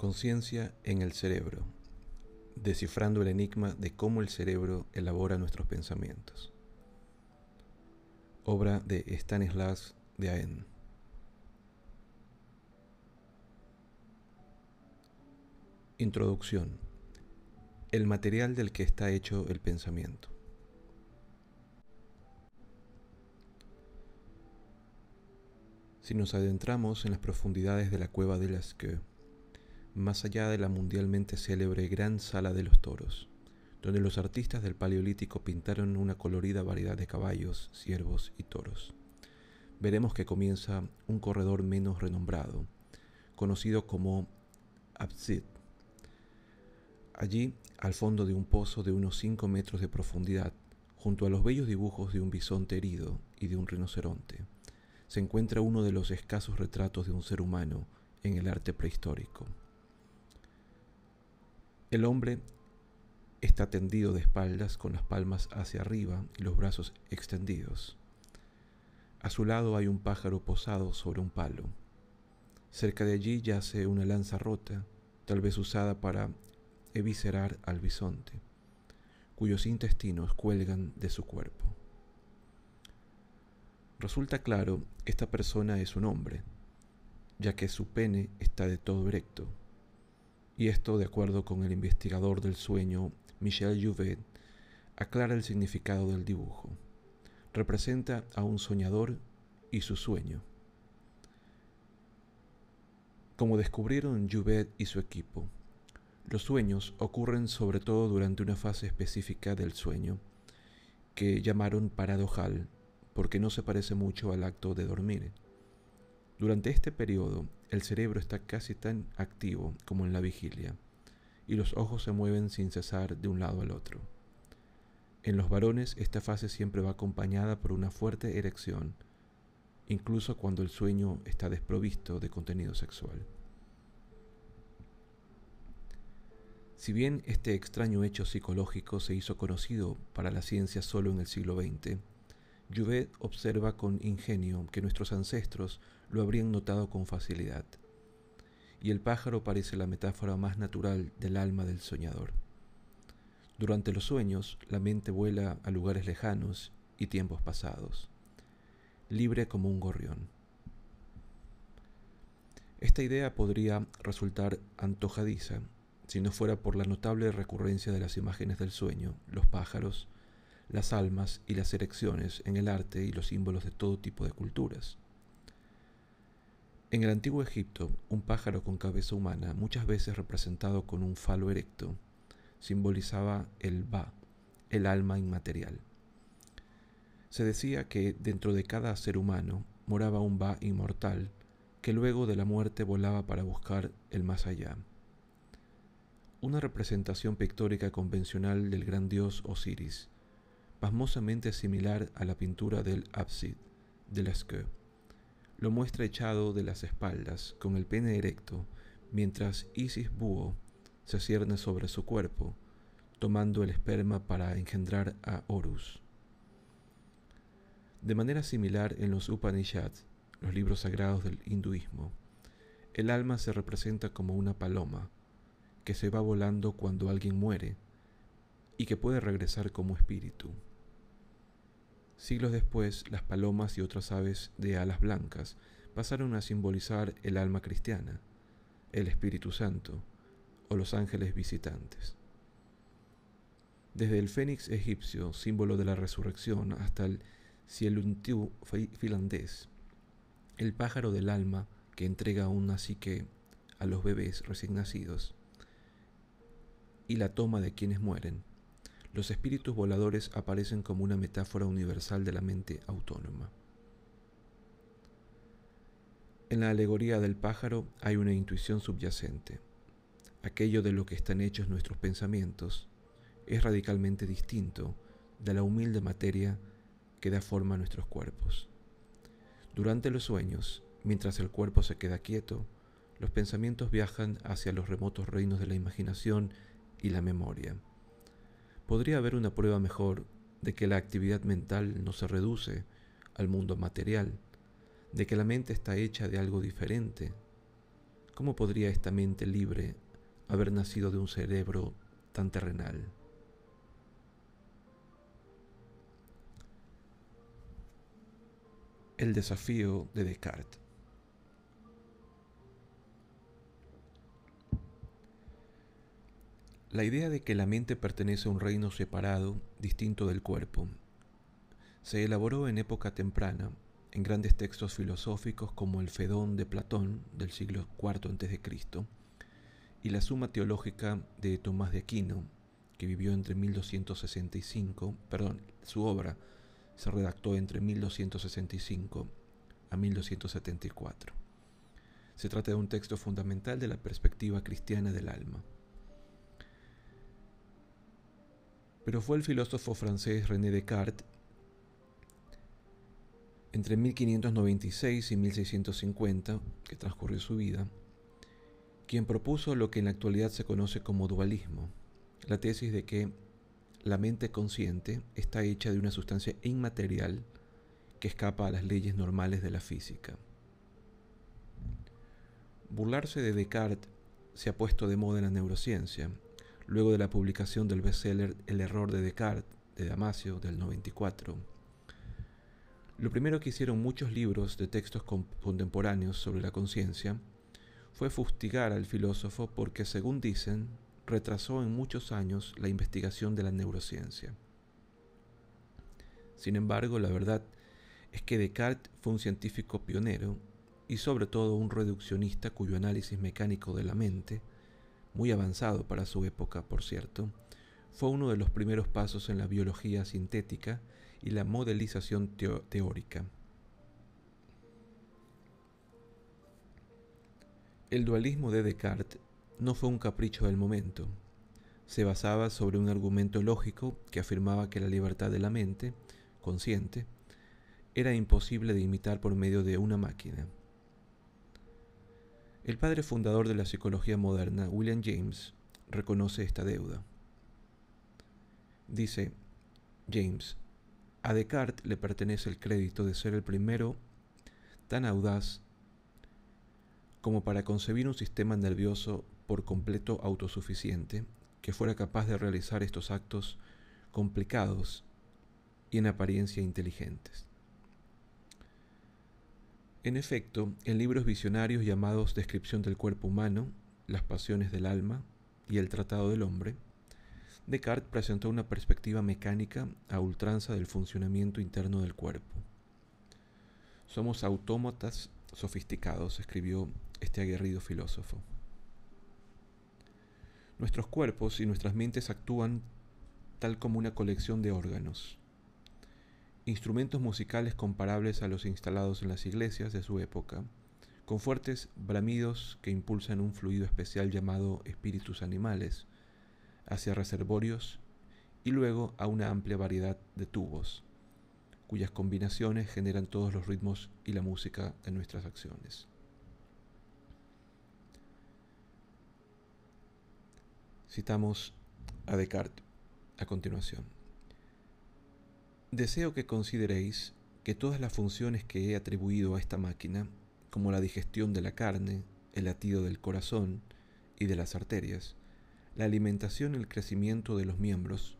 conciencia en el cerebro, descifrando el enigma de cómo el cerebro elabora nuestros pensamientos. Obra de Stanislas de Aen. Introducción. El material del que está hecho el pensamiento. Si nos adentramos en las profundidades de la cueva de Lascaux, más allá de la mundialmente célebre Gran Sala de los Toros, donde los artistas del Paleolítico pintaron una colorida variedad de caballos, ciervos y toros. Veremos que comienza un corredor menos renombrado, conocido como Absid. Allí, al fondo de un pozo de unos 5 metros de profundidad, junto a los bellos dibujos de un bisonte herido y de un rinoceronte, se encuentra uno de los escasos retratos de un ser humano en el arte prehistórico. El hombre está tendido de espaldas con las palmas hacia arriba y los brazos extendidos. A su lado hay un pájaro posado sobre un palo. Cerca de allí yace una lanza rota, tal vez usada para eviscerar al bisonte, cuyos intestinos cuelgan de su cuerpo. Resulta claro, esta persona es un hombre, ya que su pene está de todo erecto y esto, de acuerdo con el investigador del sueño Michel Jouvet, aclara el significado del dibujo. Representa a un soñador y su sueño. Como descubrieron Jouvet y su equipo, los sueños ocurren sobre todo durante una fase específica del sueño, que llamaron paradojal, porque no se parece mucho al acto de dormir. Durante este periodo, el cerebro está casi tan activo como en la vigilia, y los ojos se mueven sin cesar de un lado al otro. En los varones esta fase siempre va acompañada por una fuerte erección, incluso cuando el sueño está desprovisto de contenido sexual. Si bien este extraño hecho psicológico se hizo conocido para la ciencia solo en el siglo XX, Jouvet observa con ingenio que nuestros ancestros lo habrían notado con facilidad. Y el pájaro parece la metáfora más natural del alma del soñador. Durante los sueños, la mente vuela a lugares lejanos y tiempos pasados, libre como un gorrión. Esta idea podría resultar antojadiza si no fuera por la notable recurrencia de las imágenes del sueño, los pájaros, las almas y las erecciones en el arte y los símbolos de todo tipo de culturas. En el antiguo Egipto, un pájaro con cabeza humana, muchas veces representado con un falo erecto, simbolizaba el Ba, el alma inmaterial. Se decía que dentro de cada ser humano moraba un Ba inmortal que luego de la muerte volaba para buscar el más allá. Una representación pictórica convencional del gran dios Osiris, pasmosamente similar a la pintura del Absid de Lascaux. Lo muestra echado de las espaldas, con el pene erecto, mientras Isis Búho se cierne sobre su cuerpo, tomando el esperma para engendrar a Horus. De manera similar en los Upanishads, los libros sagrados del hinduismo, el alma se representa como una paloma que se va volando cuando alguien muere y que puede regresar como espíritu. Siglos después, las palomas y otras aves de alas blancas pasaron a simbolizar el alma cristiana, el Espíritu Santo o los ángeles visitantes. Desde el fénix egipcio, símbolo de la resurrección, hasta el cieluntiu finlandés, el pájaro del alma que entrega una psique a los bebés recién nacidos, y la toma de quienes mueren, los espíritus voladores aparecen como una metáfora universal de la mente autónoma. En la alegoría del pájaro hay una intuición subyacente. Aquello de lo que están hechos nuestros pensamientos es radicalmente distinto de la humilde materia que da forma a nuestros cuerpos. Durante los sueños, mientras el cuerpo se queda quieto, los pensamientos viajan hacia los remotos reinos de la imaginación y la memoria podría haber una prueba mejor de que la actividad mental no se reduce al mundo material, de que la mente está hecha de algo diferente, ¿Cómo podría esta mente libre haber nacido de un cerebro tan terrenal? El desafío de Descartes. La idea de que la mente pertenece a un reino separado, distinto del cuerpo, se elaboró en época temprana en grandes textos filosóficos como el Fedón de Platón del siglo IV a.C. y la Suma Teológica de Tomás de Aquino, que vivió entre 1265, perdón, su obra se redactó entre 1265 a 1274. Se trata de un texto fundamental de la perspectiva cristiana del alma. Pero fue el filósofo francés René Descartes, entre 1596 y 1650, que transcurrió su vida, quien propuso lo que en la actualidad se conoce como dualismo, la tesis de que la mente consciente está hecha de una sustancia inmaterial que escapa a las leyes normales de la física. Burlarse de Descartes se ha puesto de moda en la neurociencia, luego de la publicación del bestseller El error de Descartes de Damasio del 94. Lo primero que hicieron muchos libros de textos contemporáneos sobre la conciencia fue fustigar al filósofo porque, según dicen, retrasó en muchos años la investigación de la neurociencia. Sin embargo, la verdad es que Descartes fue un científico pionero y sobre todo un reduccionista cuyo análisis mecánico de la mente, muy avanzado para su época, por cierto, fue uno de los primeros pasos en la biología sintética y la modelización teórica. El dualismo de Descartes no fue un capricho del momento. Se basaba sobre un argumento lógico que afirmaba que la libertad de la mente, consciente, era imposible de imitar por medio de una máquina. El padre fundador de la psicología moderna, William James, reconoce esta deuda. Dice, James, a Descartes le pertenece el crédito de ser el primero tan audaz como para concebir un sistema nervioso por completo autosuficiente que fuera capaz de realizar estos actos complicados y en apariencia inteligentes. En efecto, en libros visionarios llamados Descripción del cuerpo humano, Las pasiones del alma y El Tratado del Hombre, Descartes presentó una perspectiva mecánica a ultranza del funcionamiento interno del cuerpo. Somos autómatas sofisticados, escribió este aguerrido filósofo. Nuestros cuerpos y nuestras mentes actúan tal como una colección de órganos, instrumentos musicales comparables a los instalados en las iglesias de su época, con fuertes bramidos que impulsan un fluido especial llamado espíritus animales hacia reservorios y luego a una amplia variedad de tubos, cuyas combinaciones generan todos los ritmos y la música de nuestras acciones. Citamos a Descartes a continuación. Deseo que consideréis que todas las funciones que he atribuido a esta máquina, como la digestión de la carne, el latido del corazón y de las arterias, la alimentación y el crecimiento de los miembros,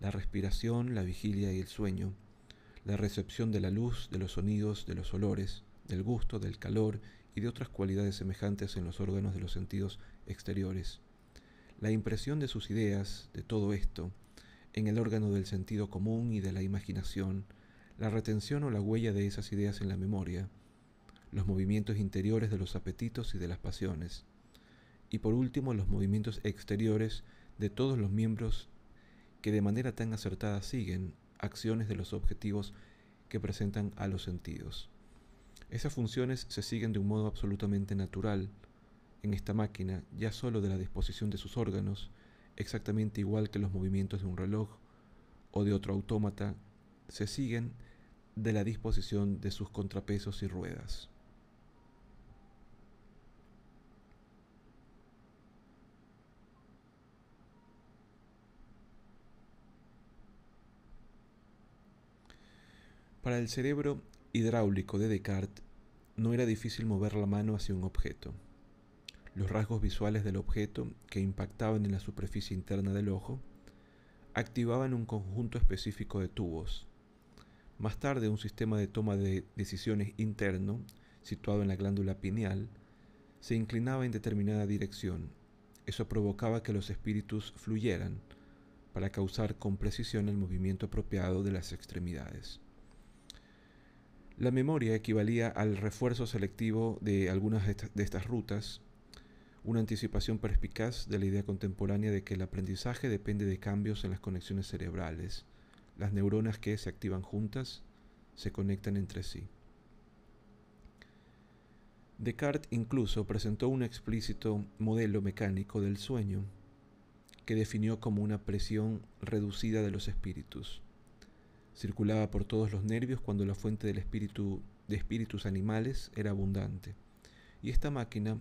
la respiración, la vigilia y el sueño, la recepción de la luz, de los sonidos, de los olores, del gusto, del calor y de otras cualidades semejantes en los órganos de los sentidos exteriores, la impresión de sus ideas, de todo esto, en el órgano del sentido común y de la imaginación, la retención o la huella de esas ideas en la memoria, los movimientos interiores de los apetitos y de las pasiones, y por último los movimientos exteriores de todos los miembros que de manera tan acertada siguen acciones de los objetivos que presentan a los sentidos. Esas funciones se siguen de un modo absolutamente natural, en esta máquina ya solo de la disposición de sus órganos, exactamente igual que los movimientos de un reloj o de otro autómata, se siguen de la disposición de sus contrapesos y ruedas. Para el cerebro hidráulico de Descartes no era difícil mover la mano hacia un objeto. Los rasgos visuales del objeto que impactaban en la superficie interna del ojo, activaban un conjunto específico de tubos. Más tarde, un sistema de toma de decisiones interno, situado en la glándula pineal, se inclinaba en determinada dirección. Eso provocaba que los espíritus fluyeran para causar con precisión el movimiento apropiado de las extremidades. La memoria equivalía al refuerzo selectivo de algunas de estas rutas una anticipación perspicaz de la idea contemporánea de que el aprendizaje depende de cambios en las conexiones cerebrales. Las neuronas que se activan juntas se conectan entre sí. Descartes incluso presentó un explícito modelo mecánico del sueño que definió como una presión reducida de los espíritus. Circulaba por todos los nervios cuando la fuente de espíritus animales era abundante. Y esta máquina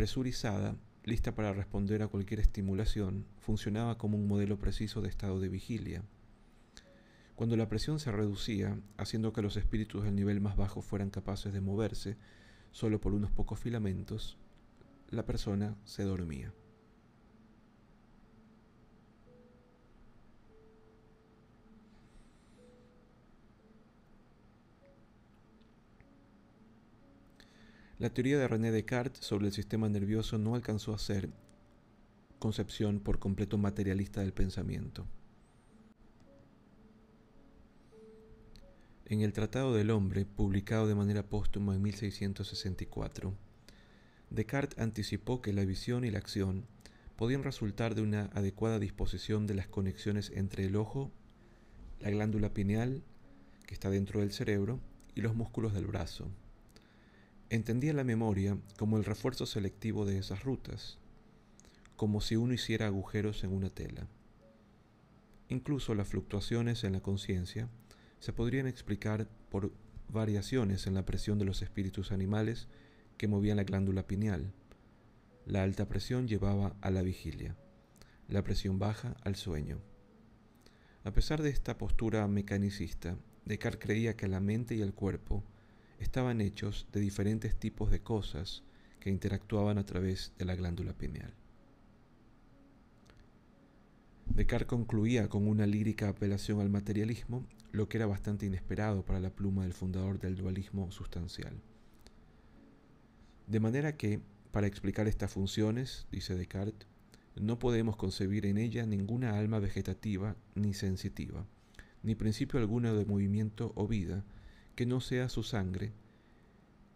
presurizada, lista para responder a cualquier estimulación, funcionaba como un modelo preciso de estado de vigilia. Cuando la presión se reducía, haciendo que los espíritus del nivel más bajo fueran capaces de moverse solo por unos pocos filamentos, la persona se dormía. La teoría de René Descartes sobre el sistema nervioso no alcanzó a ser concepción por completo materialista del pensamiento. En el Tratado del Hombre, publicado de manera póstuma en 1664, Descartes anticipó que la visión y la acción podían resultar de una adecuada disposición de las conexiones entre el ojo, la glándula pineal, que está dentro del cerebro, y los músculos del brazo. Entendía la memoria como el refuerzo selectivo de esas rutas, como si uno hiciera agujeros en una tela. Incluso las fluctuaciones en la conciencia se podrían explicar por variaciones en la presión de los espíritus animales que movían la glándula pineal. La alta presión llevaba a la vigilia, la presión baja al sueño. A pesar de esta postura mecanicista, Descartes creía que la mente y el cuerpo estaban hechos de diferentes tipos de cosas que interactuaban a través de la glándula pineal. Descartes concluía con una lírica apelación al materialismo, lo que era bastante inesperado para la pluma del fundador del dualismo sustancial. De manera que, para explicar estas funciones, dice Descartes, no podemos concebir en ella ninguna alma vegetativa ni sensitiva, ni principio alguno de movimiento o vida, que no sea su sangre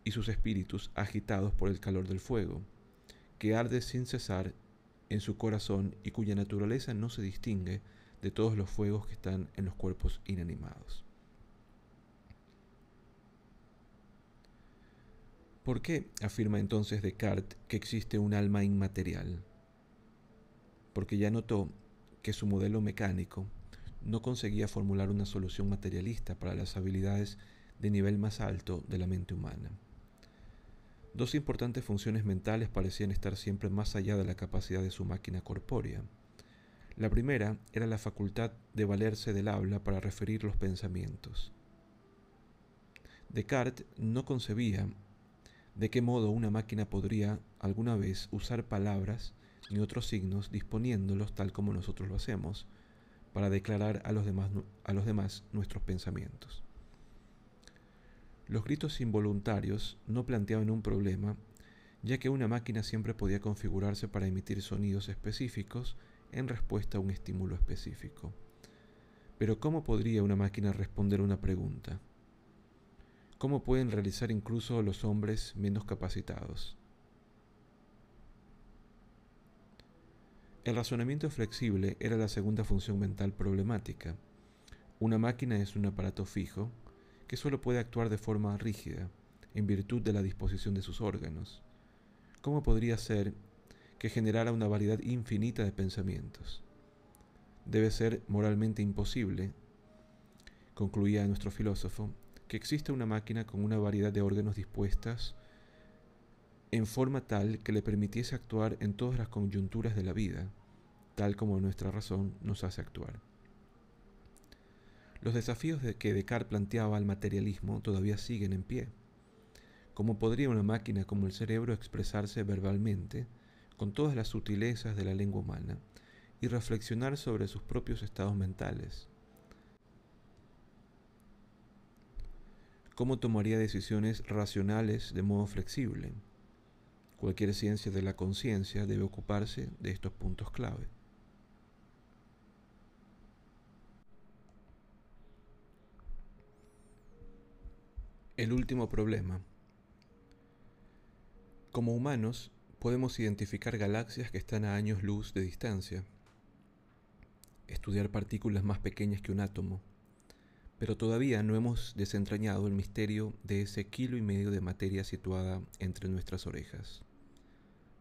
y sus espíritus agitados por el calor del fuego, que arde sin cesar en su corazón y cuya naturaleza no se distingue de todos los fuegos que están en los cuerpos inanimados. ¿Por qué afirma entonces Descartes que existe un alma inmaterial? Porque ya notó que su modelo mecánico no conseguía formular una solución materialista para las habilidades de nivel más alto de la mente humana. Dos importantes funciones mentales parecían estar siempre más allá de la capacidad de su máquina corpórea. La primera era la facultad de valerse del habla para referir los pensamientos. Descartes no concebía de qué modo una máquina podría alguna vez usar palabras ni otros signos disponiéndolos tal como nosotros lo hacemos para declarar a los demás, a los demás nuestros pensamientos. Los gritos involuntarios no planteaban un problema, ya que una máquina siempre podía configurarse para emitir sonidos específicos en respuesta a un estímulo específico. Pero ¿cómo podría una máquina responder una pregunta? ¿Cómo pueden realizar incluso los hombres menos capacitados? El razonamiento flexible era la segunda función mental problemática. Una máquina es un aparato fijo, que solo puede actuar de forma rígida, en virtud de la disposición de sus órganos. ¿Cómo podría ser que generara una variedad infinita de pensamientos? Debe ser moralmente imposible, concluía nuestro filósofo, que exista una máquina con una variedad de órganos dispuestas en forma tal que le permitiese actuar en todas las coyunturas de la vida, tal como nuestra razón nos hace actuar. Los desafíos que Descartes planteaba al materialismo todavía siguen en pie. ¿Cómo podría una máquina como el cerebro expresarse verbalmente con todas las sutilezas de la lengua humana y reflexionar sobre sus propios estados mentales? ¿Cómo tomaría decisiones racionales de modo flexible? Cualquier ciencia de la conciencia debe ocuparse de estos puntos clave. El último problema. Como humanos, podemos identificar galaxias que están a años luz de distancia, estudiar partículas más pequeñas que un átomo, pero todavía no hemos desentrañado el misterio de ese kilo y medio de materia situada entre nuestras orejas.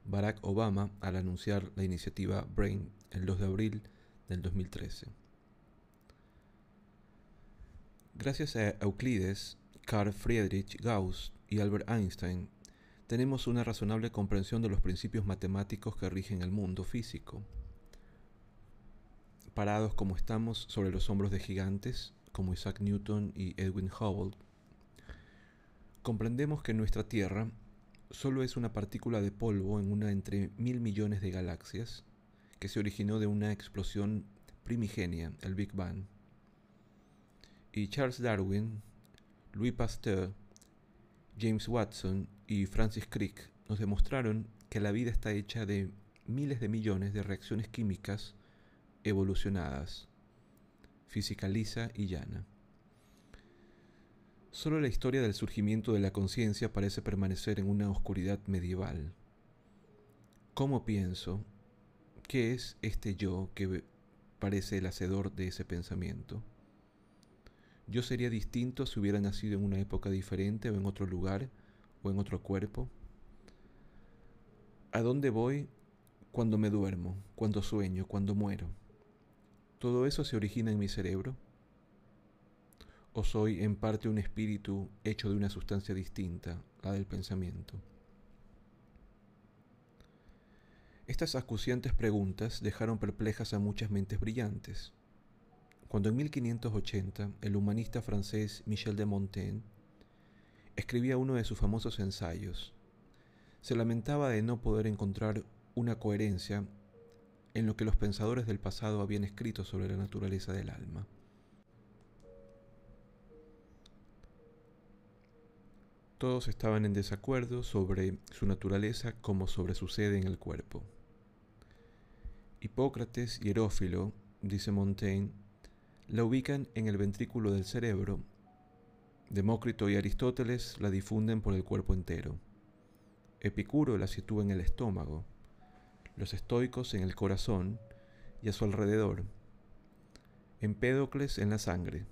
Barack Obama al anunciar la iniciativa BRAIN el 2 de abril del 2013. Gracias a Euclides, Carl Friedrich Gauss y Albert Einstein, tenemos una razonable comprensión de los principios matemáticos que rigen el mundo físico. Parados como estamos sobre los hombros de gigantes como Isaac Newton y Edwin Hubble, comprendemos que nuestra Tierra solo es una partícula de polvo en una entre mil millones de galaxias que se originó de una explosión primigenia, el Big Bang. Y Charles Darwin Louis Pasteur, James Watson y Francis Crick nos demostraron que la vida está hecha de miles de millones de reacciones químicas evolucionadas, física lisa y llana. Solo la historia del surgimiento de la conciencia parece permanecer en una oscuridad medieval. ¿Cómo pienso? ¿Qué es este yo que parece el hacedor de ese pensamiento? Yo sería distinto si hubiera nacido en una época diferente o en otro lugar o en otro cuerpo. ¿A dónde voy cuando me duermo, cuando sueño, cuando muero? ¿Todo eso se origina en mi cerebro? ¿O soy en parte un espíritu hecho de una sustancia distinta, la del pensamiento? Estas acuciantes preguntas dejaron perplejas a muchas mentes brillantes cuando en 1580 el humanista francés Michel de Montaigne escribía uno de sus famosos ensayos, se lamentaba de no poder encontrar una coherencia en lo que los pensadores del pasado habían escrito sobre la naturaleza del alma. Todos estaban en desacuerdo sobre su naturaleza como sobre su sede en el cuerpo. Hipócrates y Herófilo, dice Montaigne, la ubican en el ventrículo del cerebro. Demócrito y Aristóteles la difunden por el cuerpo entero. Epicuro la sitúa en el estómago, los estoicos en el corazón y a su alrededor. Empédocles en la sangre.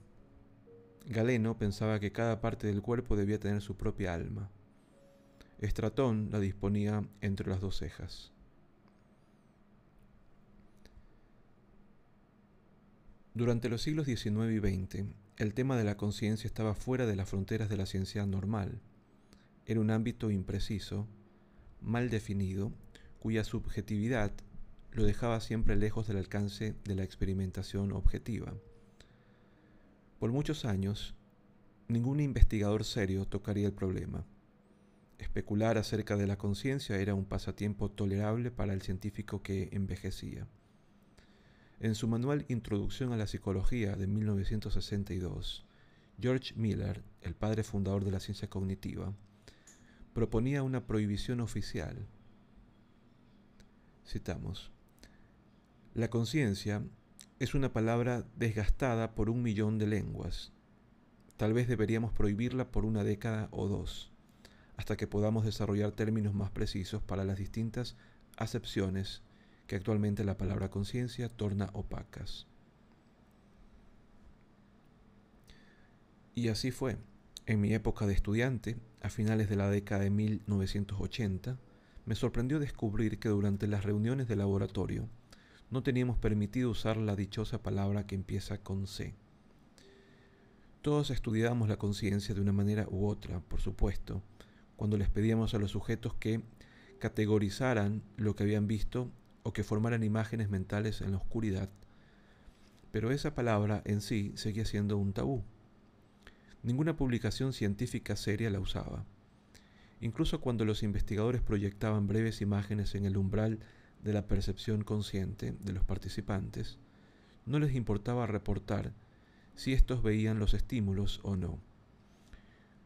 Galeno pensaba que cada parte del cuerpo debía tener su propia alma. Estratón la disponía entre las dos cejas. Durante los siglos XIX y XX, el tema de la conciencia estaba fuera de las fronteras de la ciencia normal. Era un ámbito impreciso, mal definido, cuya subjetividad lo dejaba siempre lejos del alcance de la experimentación objetiva. Por muchos años, ningún investigador serio tocaría el problema. Especular acerca de la conciencia era un pasatiempo tolerable para el científico que envejecía. En su manual Introducción a la Psicología de 1962, George Miller, el padre fundador de la ciencia cognitiva, proponía una prohibición oficial. Citamos, La conciencia es una palabra desgastada por un millón de lenguas. Tal vez deberíamos prohibirla por una década o dos, hasta que podamos desarrollar términos más precisos para las distintas acepciones que actualmente la palabra conciencia torna opacas. Y así fue. En mi época de estudiante, a finales de la década de 1980, me sorprendió descubrir que durante las reuniones de laboratorio no teníamos permitido usar la dichosa palabra que empieza con C. Todos estudiábamos la conciencia de una manera u otra, por supuesto, cuando les pedíamos a los sujetos que categorizaran lo que habían visto o que formaran imágenes mentales en la oscuridad, pero esa palabra en sí seguía siendo un tabú. Ninguna publicación científica seria la usaba, Incluso cuando los investigadores proyectaban breves imágenes en el umbral de la percepción consciente de los participantes, no les importaba reportar si estos veían los estímulos o no.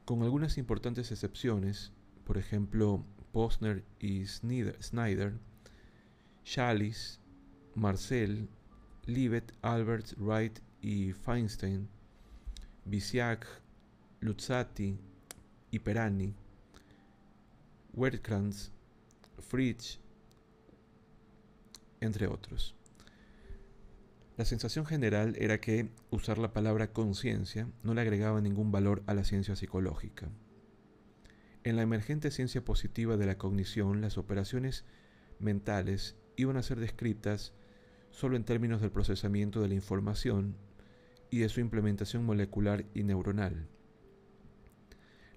Con algunas importantes excepciones, por ejemplo, Posner y Snyder, Chalice, Marcel, Libet, Albert, Wright y Feinstein, Bisiak, Luzzati y Perani, Wertkrantz, Fritsch, entre otros. La sensación general era que usar la palabra conciencia no le agregaba ningún valor a la ciencia psicológica. En la emergente ciencia positiva de la cognición, las operaciones mentales iban a ser descritas solo en términos del procesamiento de la información y de su implementación molecular y neuronal.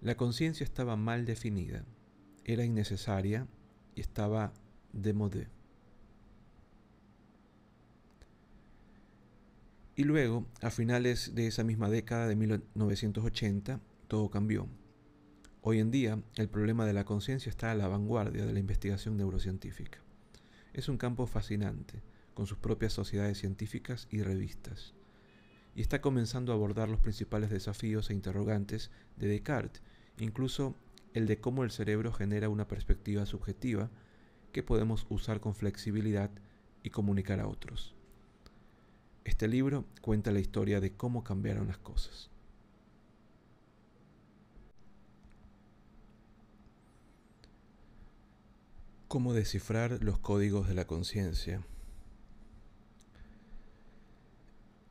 La conciencia estaba mal definida, era innecesaria y estaba de modé. Y luego, a finales de esa misma década de 1980, todo cambió. Hoy en día, el problema de la conciencia está a la vanguardia de la investigación neurocientífica. Es un campo fascinante, con sus propias sociedades científicas y revistas, y está comenzando a abordar los principales desafíos e interrogantes de Descartes, incluso el de cómo el cerebro genera una perspectiva subjetiva que podemos usar con flexibilidad y comunicar a otros. Este libro cuenta la historia de cómo cambiaron las cosas. Cómo descifrar los códigos de la conciencia.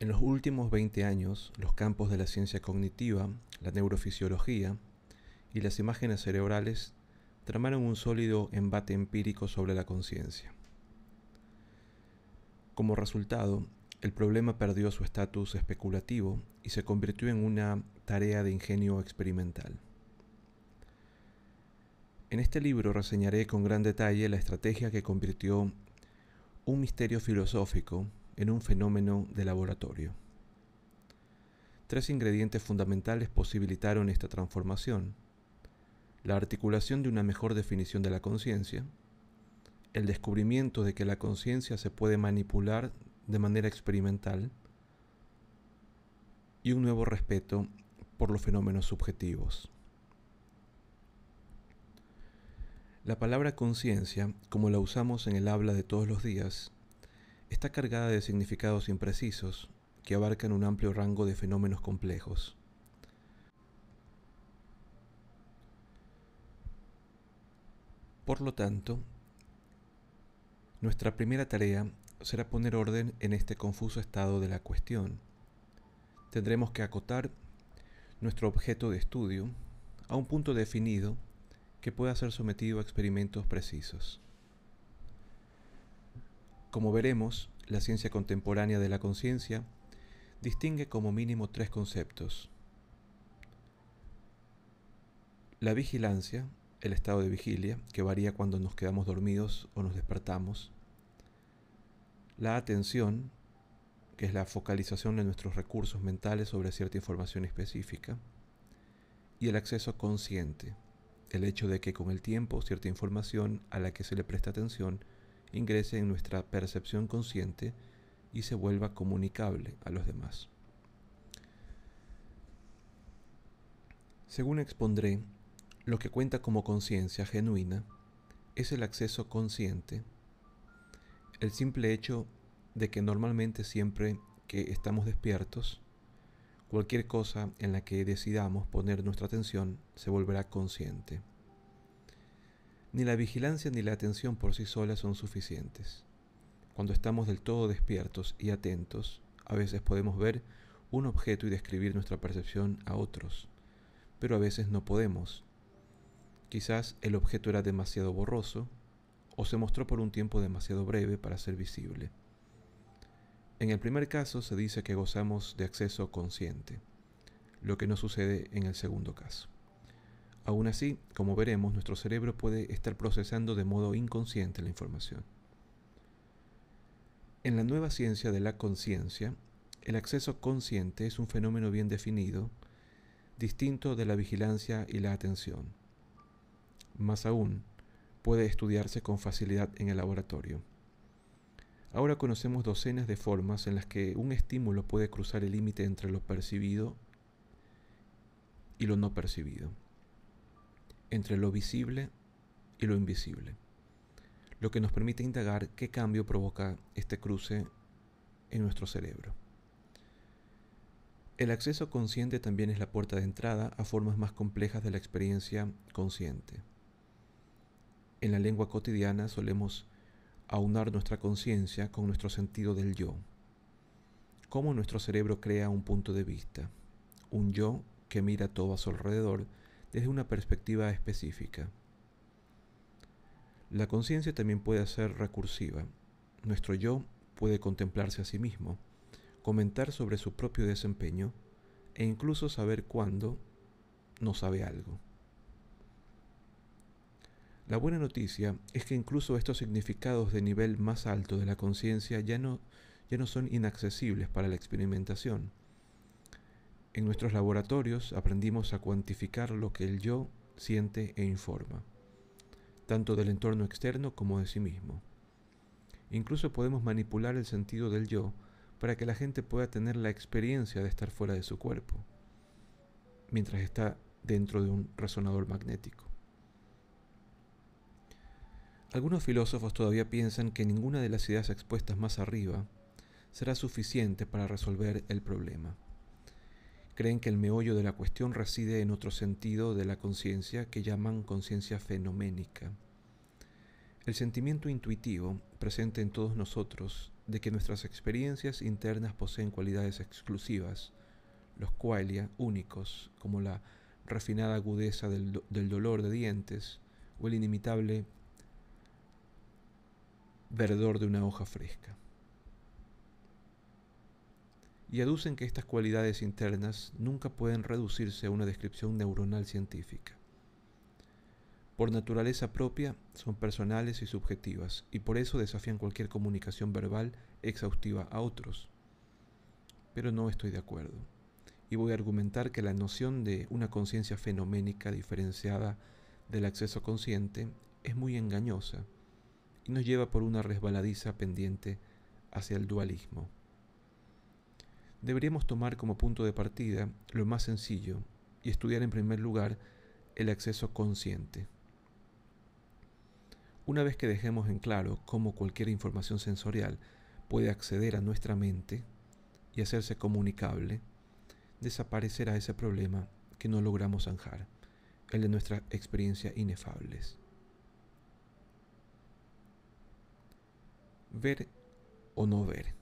En los últimos 20 años, los campos de la ciencia cognitiva, la neurofisiología y las imágenes cerebrales tramaron un sólido embate empírico sobre la conciencia. Como resultado, el problema perdió su estatus especulativo y se convirtió en una tarea de ingenio experimental. En este libro reseñaré con gran detalle la estrategia que convirtió un misterio filosófico en un fenómeno de laboratorio. Tres ingredientes fundamentales posibilitaron esta transformación. La articulación de una mejor definición de la conciencia, el descubrimiento de que la conciencia se puede manipular de manera experimental y un nuevo respeto por los fenómenos subjetivos. La palabra conciencia, como la usamos en el habla de todos los días, está cargada de significados imprecisos que abarcan un amplio rango de fenómenos complejos. Por lo tanto, nuestra primera tarea será poner orden en este confuso estado de la cuestión. Tendremos que acotar nuestro objeto de estudio a un punto definido que pueda ser sometido a experimentos precisos. Como veremos, la ciencia contemporánea de la conciencia distingue como mínimo tres conceptos. La vigilancia, el estado de vigilia, que varía cuando nos quedamos dormidos o nos despertamos la atención, que es la focalización de nuestros recursos mentales sobre cierta información específica, y el acceso consciente, el hecho de que con el tiempo cierta información a la que se le presta atención ingrese en nuestra percepción consciente y se vuelva comunicable a los demás. Según expondré, lo que cuenta como conciencia genuina es el acceso consciente el simple hecho de que normalmente siempre que estamos despiertos, cualquier cosa en la que decidamos poner nuestra atención se volverá consciente. Ni la vigilancia ni la atención por sí solas son suficientes. Cuando estamos del todo despiertos y atentos, a veces podemos ver un objeto y describir nuestra percepción a otros, pero a veces no podemos. Quizás el objeto era demasiado borroso o se mostró por un tiempo demasiado breve para ser visible. En el primer caso se dice que gozamos de acceso consciente, lo que no sucede en el segundo caso. Aún así, como veremos, nuestro cerebro puede estar procesando de modo inconsciente la información. En la nueva ciencia de la conciencia, el acceso consciente es un fenómeno bien definido, distinto de la vigilancia y la atención. Más aún, puede estudiarse con facilidad en el laboratorio. Ahora conocemos docenas de formas en las que un estímulo puede cruzar el límite entre lo percibido y lo no percibido, entre lo visible y lo invisible, lo que nos permite indagar qué cambio provoca este cruce en nuestro cerebro. El acceso consciente también es la puerta de entrada a formas más complejas de la experiencia consciente. En la lengua cotidiana solemos aunar nuestra conciencia con nuestro sentido del yo. Cómo nuestro cerebro crea un punto de vista, un yo que mira todo a su alrededor desde una perspectiva específica. La conciencia también puede ser recursiva. Nuestro yo puede contemplarse a sí mismo, comentar sobre su propio desempeño e incluso saber cuándo no sabe algo. La buena noticia es que incluso estos significados de nivel más alto de la conciencia ya no, ya no son inaccesibles para la experimentación. En nuestros laboratorios aprendimos a cuantificar lo que el yo siente e informa, tanto del entorno externo como de sí mismo. Incluso podemos manipular el sentido del yo para que la gente pueda tener la experiencia de estar fuera de su cuerpo, mientras está dentro de un resonador magnético. Algunos filósofos todavía piensan que ninguna de las ideas expuestas más arriba será suficiente para resolver el problema. Creen que el meollo de la cuestión reside en otro sentido de la conciencia que llaman conciencia fenoménica. El sentimiento intuitivo presente en todos nosotros de que nuestras experiencias internas poseen cualidades exclusivas, los qualia únicos, como la refinada agudeza del, del dolor de dientes o el inimitable verdor de una hoja fresca. Y aducen que estas cualidades internas nunca pueden reducirse a una descripción neuronal científica. Por naturaleza propia son personales y subjetivas, y por eso desafían cualquier comunicación verbal exhaustiva a otros. Pero no estoy de acuerdo, y voy a argumentar que la noción de una conciencia fenoménica diferenciada del acceso consciente es muy engañosa y nos lleva por una resbaladiza pendiente hacia el dualismo. Deberíamos tomar como punto de partida lo más sencillo y estudiar en primer lugar el acceso consciente. Una vez que dejemos en claro cómo cualquier información sensorial puede acceder a nuestra mente y hacerse comunicable, desaparecerá ese problema que no logramos zanjar, el de nuestra experiencia inefables. Ver o no ver.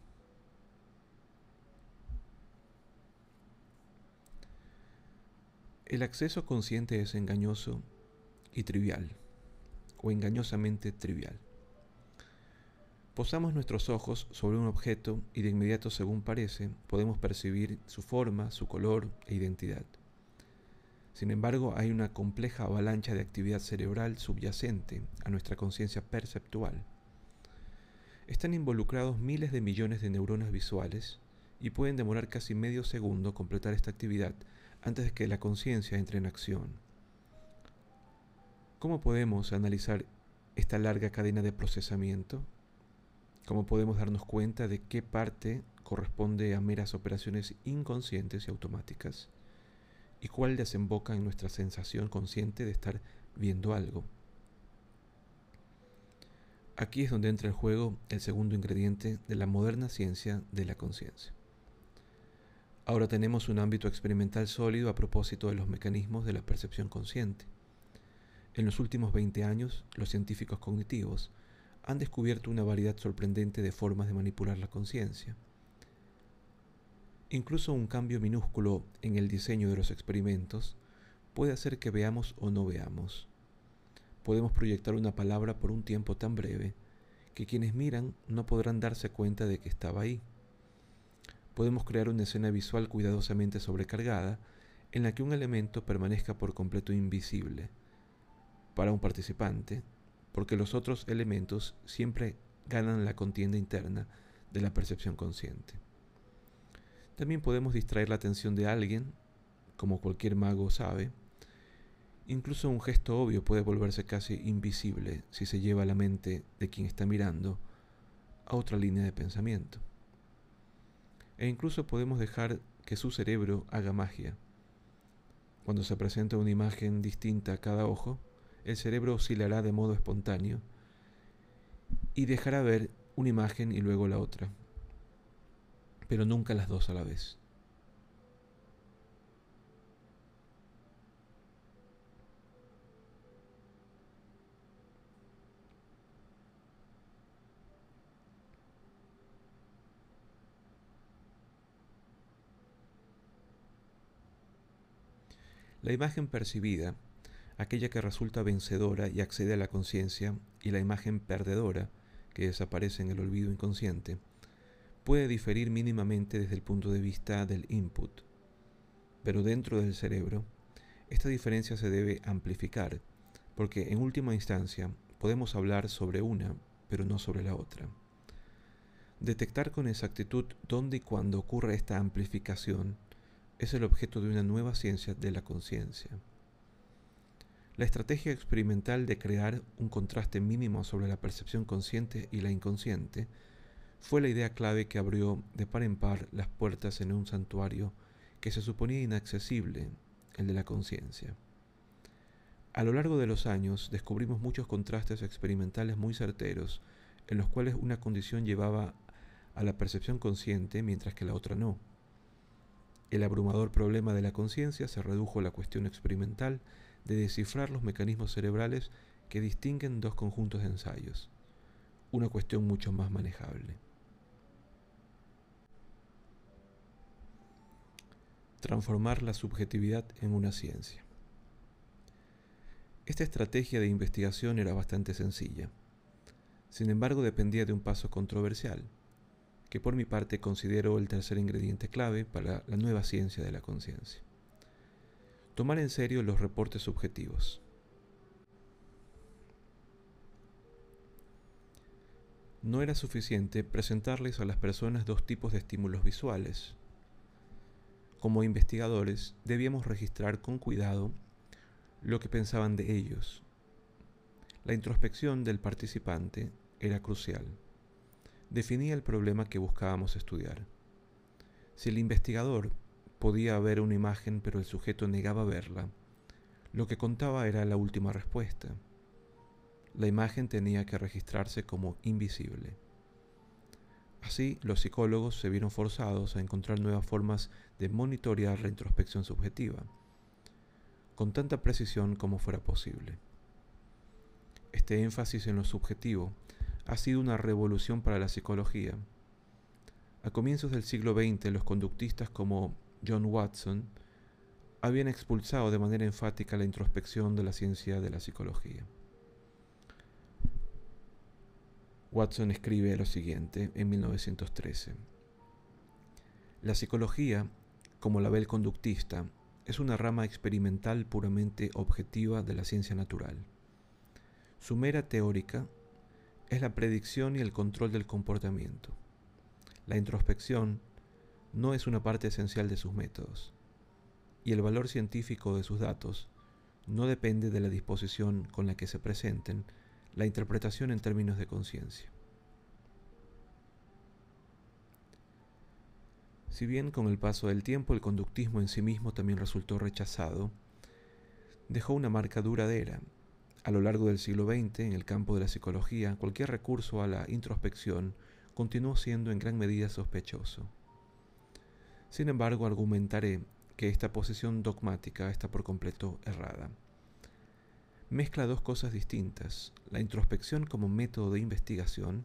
El acceso consciente es engañoso y trivial, o engañosamente trivial. Posamos nuestros ojos sobre un objeto y de inmediato, según parece, podemos percibir su forma, su color e identidad. Sin embargo, hay una compleja avalancha de actividad cerebral subyacente a nuestra conciencia perceptual están involucrados miles de millones de neuronas visuales y pueden demorar casi medio segundo completar esta actividad antes de que la conciencia entre en acción. ¿Cómo podemos analizar esta larga cadena de procesamiento? ¿Cómo podemos darnos cuenta de qué parte corresponde a meras operaciones inconscientes y automáticas? ¿Y cuál desemboca en nuestra sensación consciente de estar viendo algo? Aquí es donde entra en juego el segundo ingrediente de la moderna ciencia de la conciencia. Ahora tenemos un ámbito experimental sólido a propósito de los mecanismos de la percepción consciente. En los últimos 20 años, los científicos cognitivos han descubierto una variedad sorprendente de formas de manipular la conciencia. Incluso un cambio minúsculo en el diseño de los experimentos puede hacer que veamos o no veamos podemos proyectar una palabra por un tiempo tan breve que quienes miran no podrán darse cuenta de que estaba ahí. Podemos crear una escena visual cuidadosamente sobrecargada en la que un elemento permanezca por completo invisible para un participante, porque los otros elementos siempre ganan la contienda interna de la percepción consciente. También podemos distraer la atención de alguien, como cualquier mago sabe, Incluso un gesto obvio puede volverse casi invisible si se lleva la mente de quien está mirando a otra línea de pensamiento. E incluso podemos dejar que su cerebro haga magia. Cuando se presenta una imagen distinta a cada ojo, el cerebro oscilará de modo espontáneo y dejará ver una imagen y luego la otra, pero nunca las dos a la vez. La imagen percibida, aquella que resulta vencedora y accede a la conciencia, y la imagen perdedora, que desaparece en el olvido inconsciente, puede diferir mínimamente desde el punto de vista del input. Pero dentro del cerebro, esta diferencia se debe amplificar, porque en última instancia podemos hablar sobre una, pero no sobre la otra. Detectar con exactitud dónde y cuándo ocurre esta amplificación es el objeto de una nueva ciencia de la conciencia. La estrategia experimental de crear un contraste mínimo sobre la percepción consciente y la inconsciente fue la idea clave que abrió de par en par las puertas en un santuario que se suponía inaccesible, el de la conciencia. A lo largo de los años descubrimos muchos contrastes experimentales muy certeros, en los cuales una condición llevaba a la percepción consciente mientras que la otra no. El abrumador problema de la conciencia se redujo a la cuestión experimental de descifrar los mecanismos cerebrales que distinguen dos conjuntos de ensayos, una cuestión mucho más manejable. Transformar la subjetividad en una ciencia. Esta estrategia de investigación era bastante sencilla. Sin embargo, dependía de un paso controversial, que por mi parte considero el tercer ingrediente clave para la nueva ciencia de la conciencia. Tomar en serio los reportes subjetivos. No era suficiente presentarles a las personas dos tipos de estímulos visuales. Como investigadores debíamos registrar con cuidado lo que pensaban de ellos. La introspección del participante era crucial definía el problema que buscábamos estudiar. Si el investigador podía ver una imagen pero el sujeto negaba verla, lo que contaba era la última respuesta. La imagen tenía que registrarse como invisible. Así, los psicólogos se vieron forzados a encontrar nuevas formas de monitorear la introspección subjetiva, con tanta precisión como fuera posible. Este énfasis en lo subjetivo ha sido una revolución para la psicología. A comienzos del siglo XX, los conductistas como John Watson habían expulsado de manera enfática la introspección de la ciencia de la psicología. Watson escribe lo siguiente en 1913. La psicología, como la ve conductista, es una rama experimental puramente objetiva de la ciencia natural. Su mera teórica es la predicción y el control del comportamiento. La introspección no es una parte esencial de sus métodos, y el valor científico de sus datos no depende de la disposición con la que se presenten la interpretación en términos de conciencia. Si bien con el paso del tiempo el conductismo en sí mismo también resultó rechazado, dejó una marca duradera a lo largo del siglo XX, en el campo de la psicología, cualquier recurso a la introspección continuó siendo en gran medida sospechoso. Sin embargo, argumentaré que esta posición dogmática está por completo errada. Mezcla dos cosas distintas, la introspección como método de investigación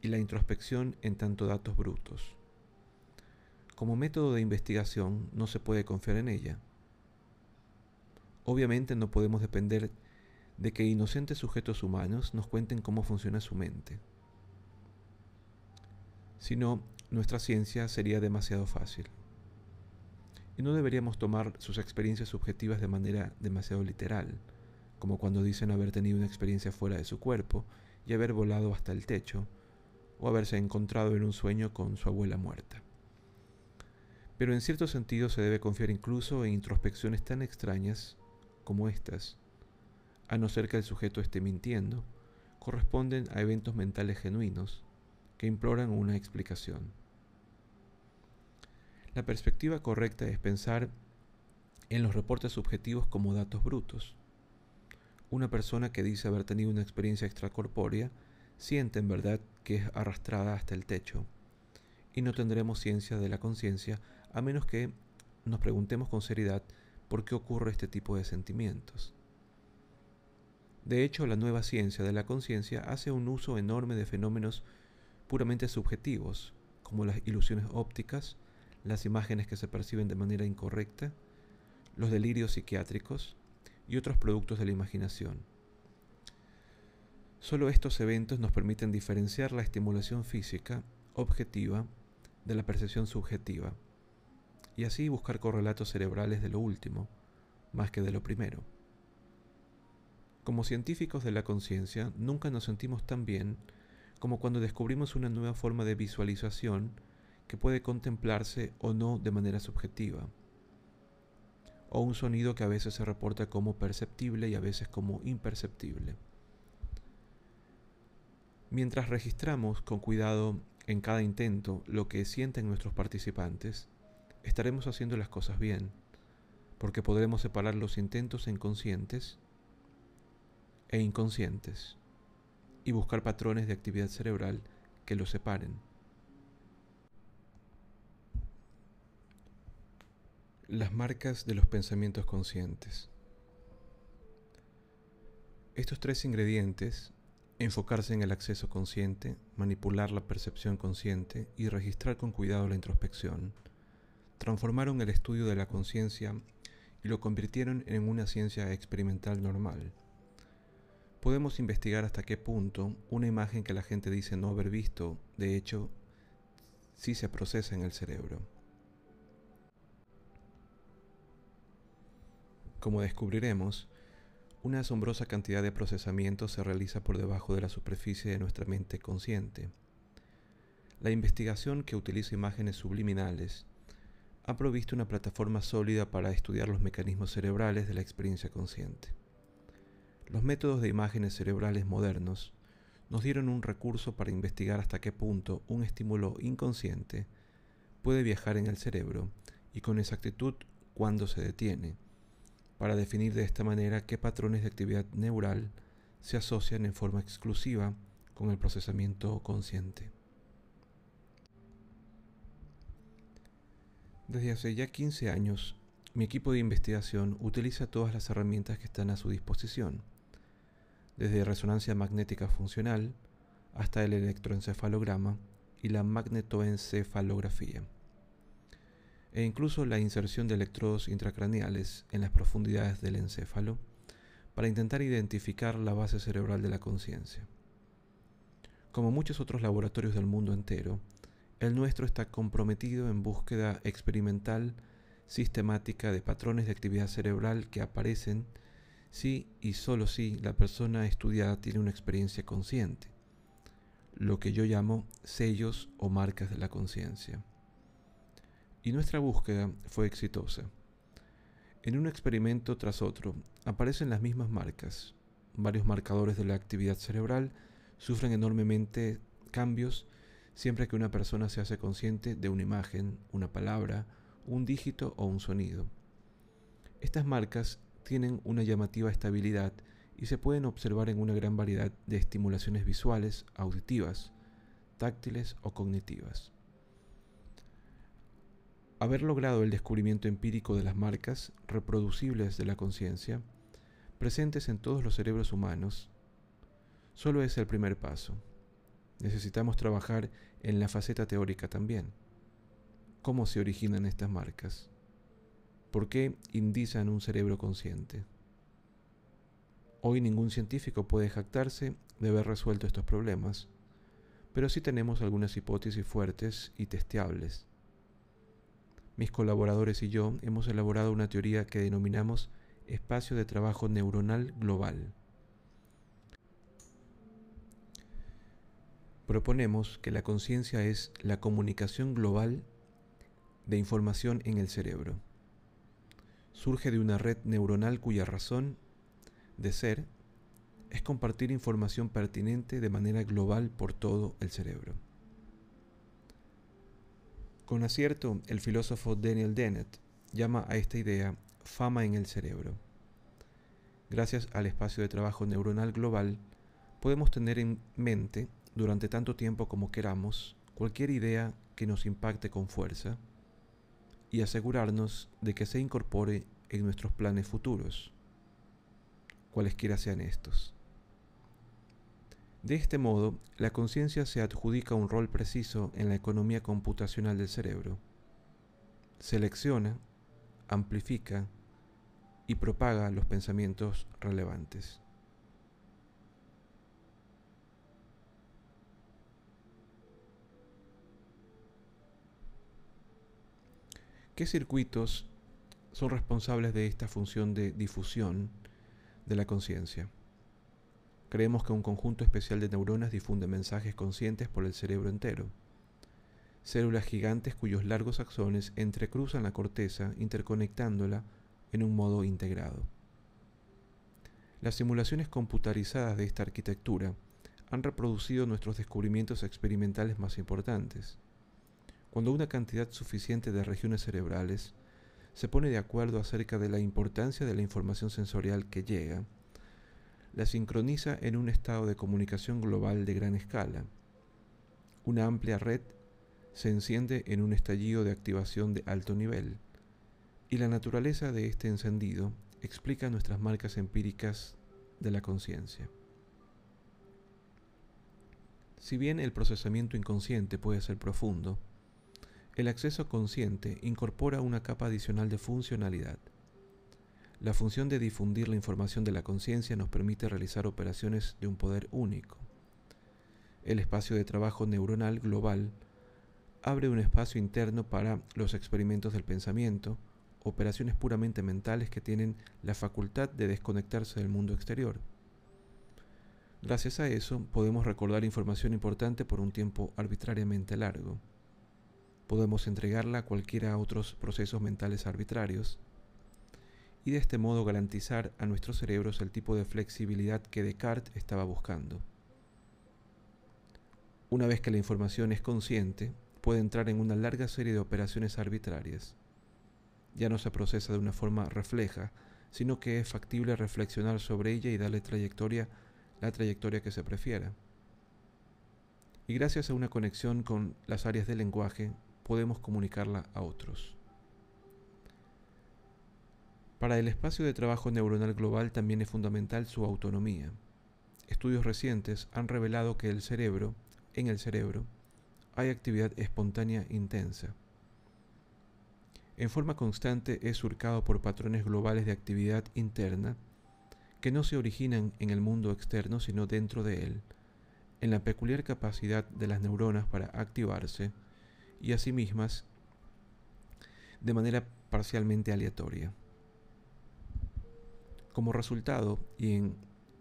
y la introspección en tanto datos brutos. Como método de investigación no se puede confiar en ella. Obviamente no podemos depender de que inocentes sujetos humanos nos cuenten cómo funciona su mente. Si no, nuestra ciencia sería demasiado fácil. Y no deberíamos tomar sus experiencias subjetivas de manera demasiado literal, como cuando dicen haber tenido una experiencia fuera de su cuerpo y haber volado hasta el techo, o haberse encontrado en un sueño con su abuela muerta. Pero en cierto sentido se debe confiar incluso en introspecciones tan extrañas como estas, a no ser que el sujeto esté mintiendo, corresponden a eventos mentales genuinos que imploran una explicación. La perspectiva correcta es pensar en los reportes subjetivos como datos brutos. Una persona que dice haber tenido una experiencia extracorpórea siente en verdad que es arrastrada hasta el techo, y no tendremos ciencia de la conciencia a menos que nos preguntemos con seriedad por qué ocurre este tipo de sentimientos. De hecho, la nueva ciencia de la conciencia hace un uso enorme de fenómenos puramente subjetivos, como las ilusiones ópticas, las imágenes que se perciben de manera incorrecta, los delirios psiquiátricos y otros productos de la imaginación. Solo estos eventos nos permiten diferenciar la estimulación física objetiva de la percepción subjetiva y así buscar correlatos cerebrales de lo último, más que de lo primero. Como científicos de la conciencia, nunca nos sentimos tan bien como cuando descubrimos una nueva forma de visualización que puede contemplarse o no de manera subjetiva, o un sonido que a veces se reporta como perceptible y a veces como imperceptible. Mientras registramos con cuidado en cada intento lo que sienten nuestros participantes, estaremos haciendo las cosas bien, porque podremos separar los intentos en conscientes e inconscientes y buscar patrones de actividad cerebral que los separen. Las marcas de los pensamientos conscientes. Estos tres ingredientes, enfocarse en el acceso consciente, manipular la percepción consciente y registrar con cuidado la introspección, transformaron el estudio de la conciencia y lo convirtieron en una ciencia experimental normal. Podemos investigar hasta qué punto una imagen que la gente dice no haber visto, de hecho, sí se procesa en el cerebro. Como descubriremos, una asombrosa cantidad de procesamiento se realiza por debajo de la superficie de nuestra mente consciente. La investigación que utiliza imágenes subliminales ha provisto una plataforma sólida para estudiar los mecanismos cerebrales de la experiencia consciente. Los métodos de imágenes cerebrales modernos nos dieron un recurso para investigar hasta qué punto un estímulo inconsciente puede viajar en el cerebro y con exactitud cuándo se detiene, para definir de esta manera qué patrones de actividad neural se asocian en forma exclusiva con el procesamiento consciente. Desde hace ya 15 años, mi equipo de investigación utiliza todas las herramientas que están a su disposición, desde resonancia magnética funcional hasta el electroencefalograma y la magnetoencefalografía, e incluso la inserción de electrodos intracraneales en las profundidades del encéfalo para intentar identificar la base cerebral de la conciencia. Como muchos otros laboratorios del mundo entero, el nuestro está comprometido en búsqueda experimental sistemática de patrones de actividad cerebral que aparecen si y solo si la persona estudiada tiene una experiencia consciente, lo que yo llamo sellos o marcas de la conciencia. Y nuestra búsqueda fue exitosa. En un experimento tras otro aparecen las mismas marcas. Varios marcadores de la actividad cerebral sufren enormemente cambios siempre que una persona se hace consciente de una imagen, una palabra, un dígito o un sonido. Estas marcas tienen una llamativa estabilidad y se pueden observar en una gran variedad de estimulaciones visuales, auditivas, táctiles o cognitivas. Haber logrado el descubrimiento empírico de las marcas reproducibles de la conciencia, presentes en todos los cerebros humanos, solo es el primer paso. Necesitamos trabajar en la faceta teórica también. ¿Cómo se originan estas marcas? ¿Por qué indizan un cerebro consciente? Hoy ningún científico puede jactarse de haber resuelto estos problemas, pero sí tenemos algunas hipótesis fuertes y testeables. Mis colaboradores y yo hemos elaborado una teoría que denominamos espacio de trabajo neuronal global. proponemos que la conciencia es la comunicación global de información en el cerebro. Surge de una red neuronal cuya razón de ser es compartir información pertinente de manera global por todo el cerebro. Con acierto, el filósofo Daniel Dennett llama a esta idea fama en el cerebro. Gracias al espacio de trabajo neuronal global, podemos tener en mente durante tanto tiempo como queramos cualquier idea que nos impacte con fuerza y asegurarnos de que se incorpore en nuestros planes futuros, cualesquiera sean estos. De este modo, la conciencia se adjudica un rol preciso en la economía computacional del cerebro. Selecciona, amplifica y propaga los pensamientos relevantes. ¿Qué circuitos son responsables de esta función de difusión de la conciencia? Creemos que un conjunto especial de neuronas difunde mensajes conscientes por el cerebro entero. Células gigantes cuyos largos axones entrecruzan la corteza interconectándola en un modo integrado. Las simulaciones computarizadas de esta arquitectura han reproducido nuestros descubrimientos experimentales más importantes. Cuando una cantidad suficiente de regiones cerebrales se pone de acuerdo acerca de la importancia de la información sensorial que llega, la sincroniza en un estado de comunicación global de gran escala. Una amplia red se enciende en un estallido de activación de alto nivel, y la naturaleza de este encendido explica nuestras marcas empíricas de la conciencia. Si bien el procesamiento inconsciente puede ser profundo, el acceso consciente incorpora una capa adicional de funcionalidad. La función de difundir la información de la conciencia nos permite realizar operaciones de un poder único. El espacio de trabajo neuronal global abre un espacio interno para los experimentos del pensamiento, operaciones puramente mentales que tienen la facultad de desconectarse del mundo exterior. Gracias a eso podemos recordar información importante por un tiempo arbitrariamente largo podemos entregarla a cualquiera otros procesos mentales arbitrarios y de este modo garantizar a nuestros cerebros el tipo de flexibilidad que Descartes estaba buscando. Una vez que la información es consciente, puede entrar en una larga serie de operaciones arbitrarias. Ya no se procesa de una forma refleja, sino que es factible reflexionar sobre ella y darle trayectoria la trayectoria que se prefiera. Y gracias a una conexión con las áreas del lenguaje, podemos comunicarla a otros. Para el espacio de trabajo neuronal global también es fundamental su autonomía. Estudios recientes han revelado que el cerebro, en el cerebro, hay actividad espontánea intensa. En forma constante es surcado por patrones globales de actividad interna que no se originan en el mundo externo sino dentro de él, en la peculiar capacidad de las neuronas para activarse y a sí mismas de manera parcialmente aleatoria. Como resultado, y en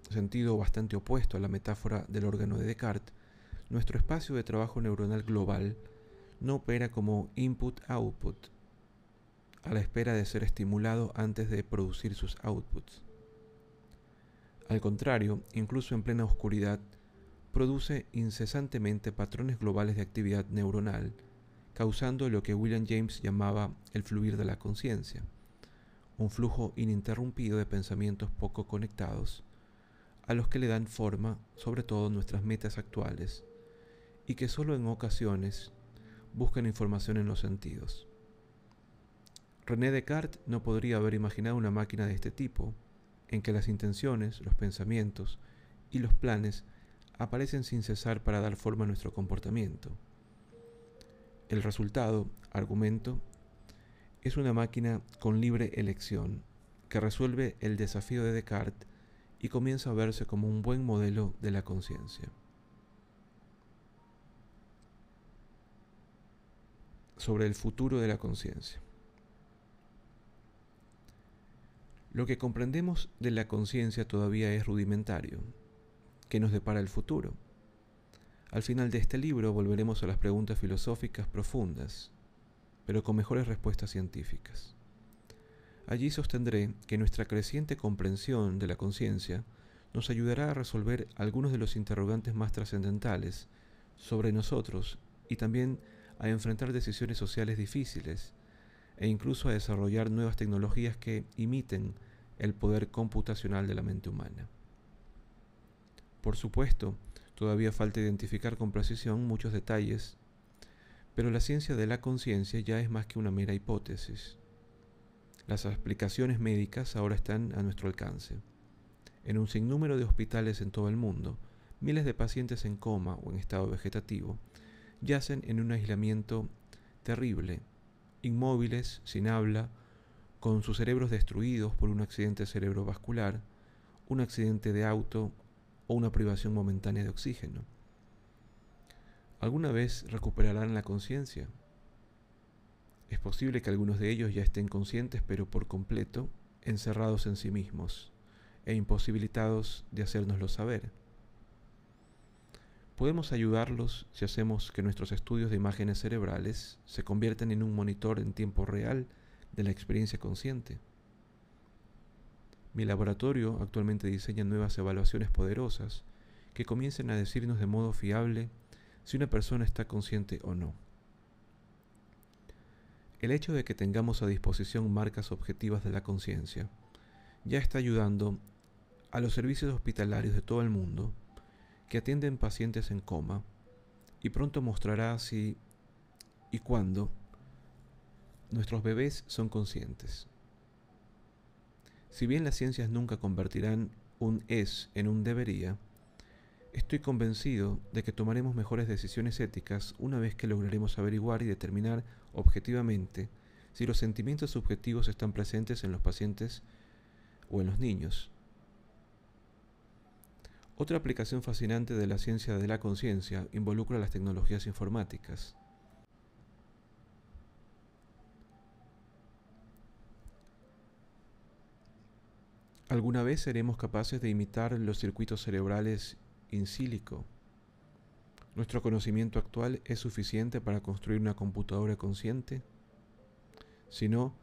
sentido bastante opuesto a la metáfora del órgano de Descartes, nuestro espacio de trabajo neuronal global no opera como input-output, a la espera de ser estimulado antes de producir sus outputs. Al contrario, incluso en plena oscuridad, produce incesantemente patrones globales de actividad neuronal causando lo que William James llamaba el fluir de la conciencia, un flujo ininterrumpido de pensamientos poco conectados, a los que le dan forma sobre todo nuestras metas actuales, y que solo en ocasiones buscan información en los sentidos. René Descartes no podría haber imaginado una máquina de este tipo, en que las intenciones, los pensamientos y los planes aparecen sin cesar para dar forma a nuestro comportamiento. El resultado, argumento, es una máquina con libre elección que resuelve el desafío de Descartes y comienza a verse como un buen modelo de la conciencia. Sobre el futuro de la conciencia. Lo que comprendemos de la conciencia todavía es rudimentario. ¿Qué nos depara el futuro? Al final de este libro volveremos a las preguntas filosóficas profundas, pero con mejores respuestas científicas. Allí sostendré que nuestra creciente comprensión de la conciencia nos ayudará a resolver algunos de los interrogantes más trascendentales sobre nosotros y también a enfrentar decisiones sociales difíciles e incluso a desarrollar nuevas tecnologías que imiten el poder computacional de la mente humana. Por supuesto, todavía falta identificar con precisión muchos detalles, pero la ciencia de la conciencia ya es más que una mera hipótesis. Las explicaciones médicas ahora están a nuestro alcance. En un sinnúmero de hospitales en todo el mundo, miles de pacientes en coma o en estado vegetativo yacen en un aislamiento terrible, inmóviles, sin habla, con sus cerebros destruidos por un accidente cerebrovascular, un accidente de auto o una privación momentánea de oxígeno. ¿Alguna vez recuperarán la conciencia? Es posible que algunos de ellos ya estén conscientes, pero por completo encerrados en sí mismos e imposibilitados de hacérnoslo saber. Podemos ayudarlos si hacemos que nuestros estudios de imágenes cerebrales se conviertan en un monitor en tiempo real de la experiencia consciente. Mi laboratorio actualmente diseña nuevas evaluaciones poderosas que comiencen a decirnos de modo fiable si una persona está consciente o no. El hecho de que tengamos a disposición marcas objetivas de la conciencia ya está ayudando a los servicios hospitalarios de todo el mundo que atienden pacientes en coma y pronto mostrará si y cuándo nuestros bebés son conscientes. Si bien las ciencias nunca convertirán un es en un debería, estoy convencido de que tomaremos mejores decisiones éticas una vez que lograremos averiguar y determinar objetivamente si los sentimientos subjetivos están presentes en los pacientes o en los niños otra aplicación fascinante de la ciencia de la conciencia involucra las tecnologías informáticas. ¿Alguna vez seremos capaces de imitar los circuitos cerebrales in silico? ¿Nuestro conocimiento actual es suficiente para construir una computadora consciente? Si no,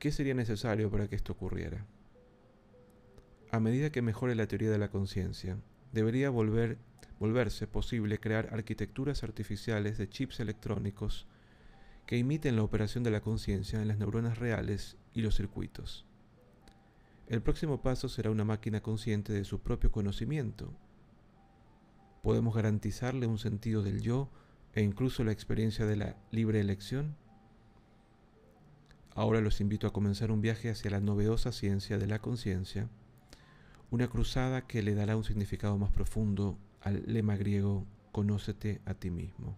¿qué sería necesario para que esto ocurriera? A medida que mejore la teoría de la conciencia, debería volver, volverse posible crear arquitecturas artificiales de chips electrónicos que imiten la operación de la conciencia en las neuronas reales y los circuitos. El próximo paso será una máquina consciente de su propio conocimiento. ¿Podemos garantizarle un sentido del yo e incluso la experiencia de la libre elección? Ahora los invito a comenzar un viaje hacia la novedosa ciencia de la conciencia una cruzada que le dará un significado más profundo al lema griego Conócete a ti mismo.